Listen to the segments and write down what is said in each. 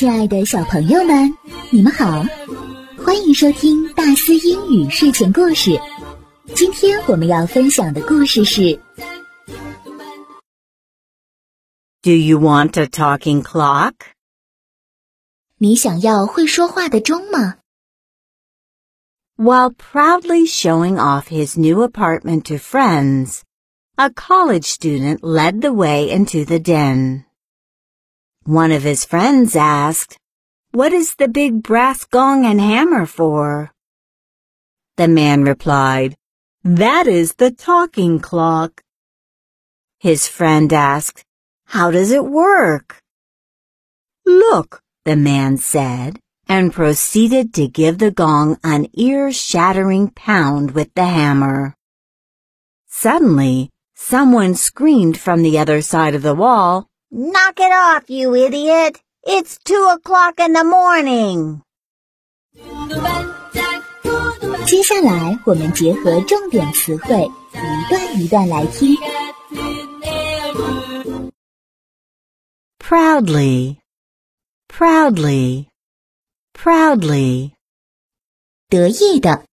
亲爱的小朋友们，你们好，欢迎收听大思英语睡前故事。今天我们要分享的故事是 Do you want a talking clock? 你想要会说话的钟吗？ While proudly showing off his new apartment to friends, a college student led the way into the den. One of his friends asked, What is the big brass gong and hammer for? The man replied, That is the talking clock. His friend asked, How does it work? Look, the man said, and proceeded to give the gong an ear-shattering pound with the hammer. Suddenly, someone screamed from the other side of the wall, Knock it off, you idiot! It's two o'clock in the morning! 接下来我们结合重点词汇，一段一段来听。 Proudly, proudly, proudly. 得意的、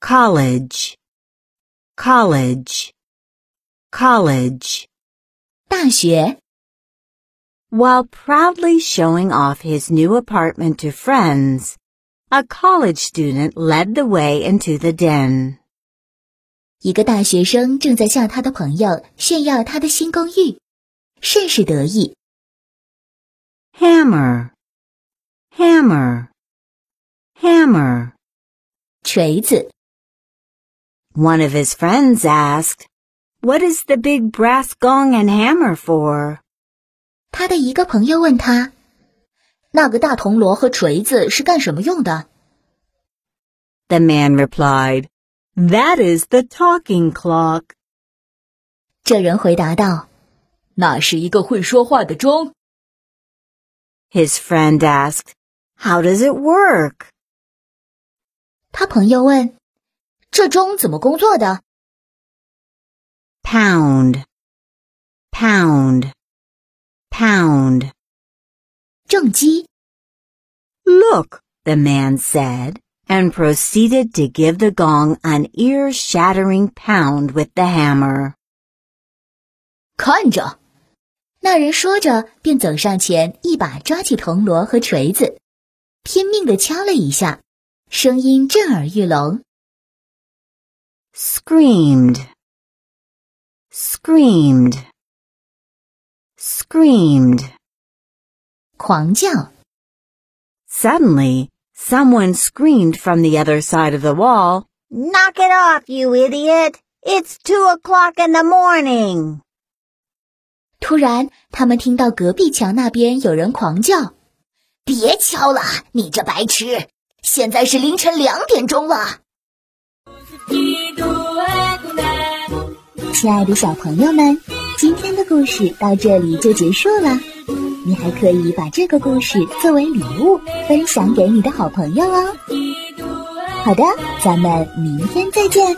College, college, college. 大学、 While proudly showing off his new apartment to friends, a college student led the way into the den. 一个大学生正在向他的朋友炫耀他的新公寓，甚是得意。 Hammer, hammer, hammer. 锤子， One of his friends asked, What is the big brass gong and hammer for? 他的一个朋友问他：“那个大铜锣和锤子是干什么用的 The man replied, That is the talking clock.？” 这人回答道：“那是一个会说话的钟。 His friend asked, How does it work? ”他朋友问：“这钟怎么工作的 Pound, pound, pound.？” 正击， Look, the man said, and proceeded to give the gong an ear-shattering pound with the hammer. 看着。那人说着，便走上前，一把抓起铜锣和锤子，拼命地敲了一下，声音震耳欲聋。 Screamed, screamed, screamed. 狂叫。 Suddenly, someone screamed from the other side of the wall, Knock it off, you idiot! It's two o'clock in the morning! 突然，他们听到隔壁墙那边有人狂叫：“别敲了，你这白痴！现在是凌晨两点钟了。” 亲爱的小朋友们，今天的故事到这里就结束了。你还可以把这个故事作为礼物分享给你的好朋友哦。好的，咱们明天再见。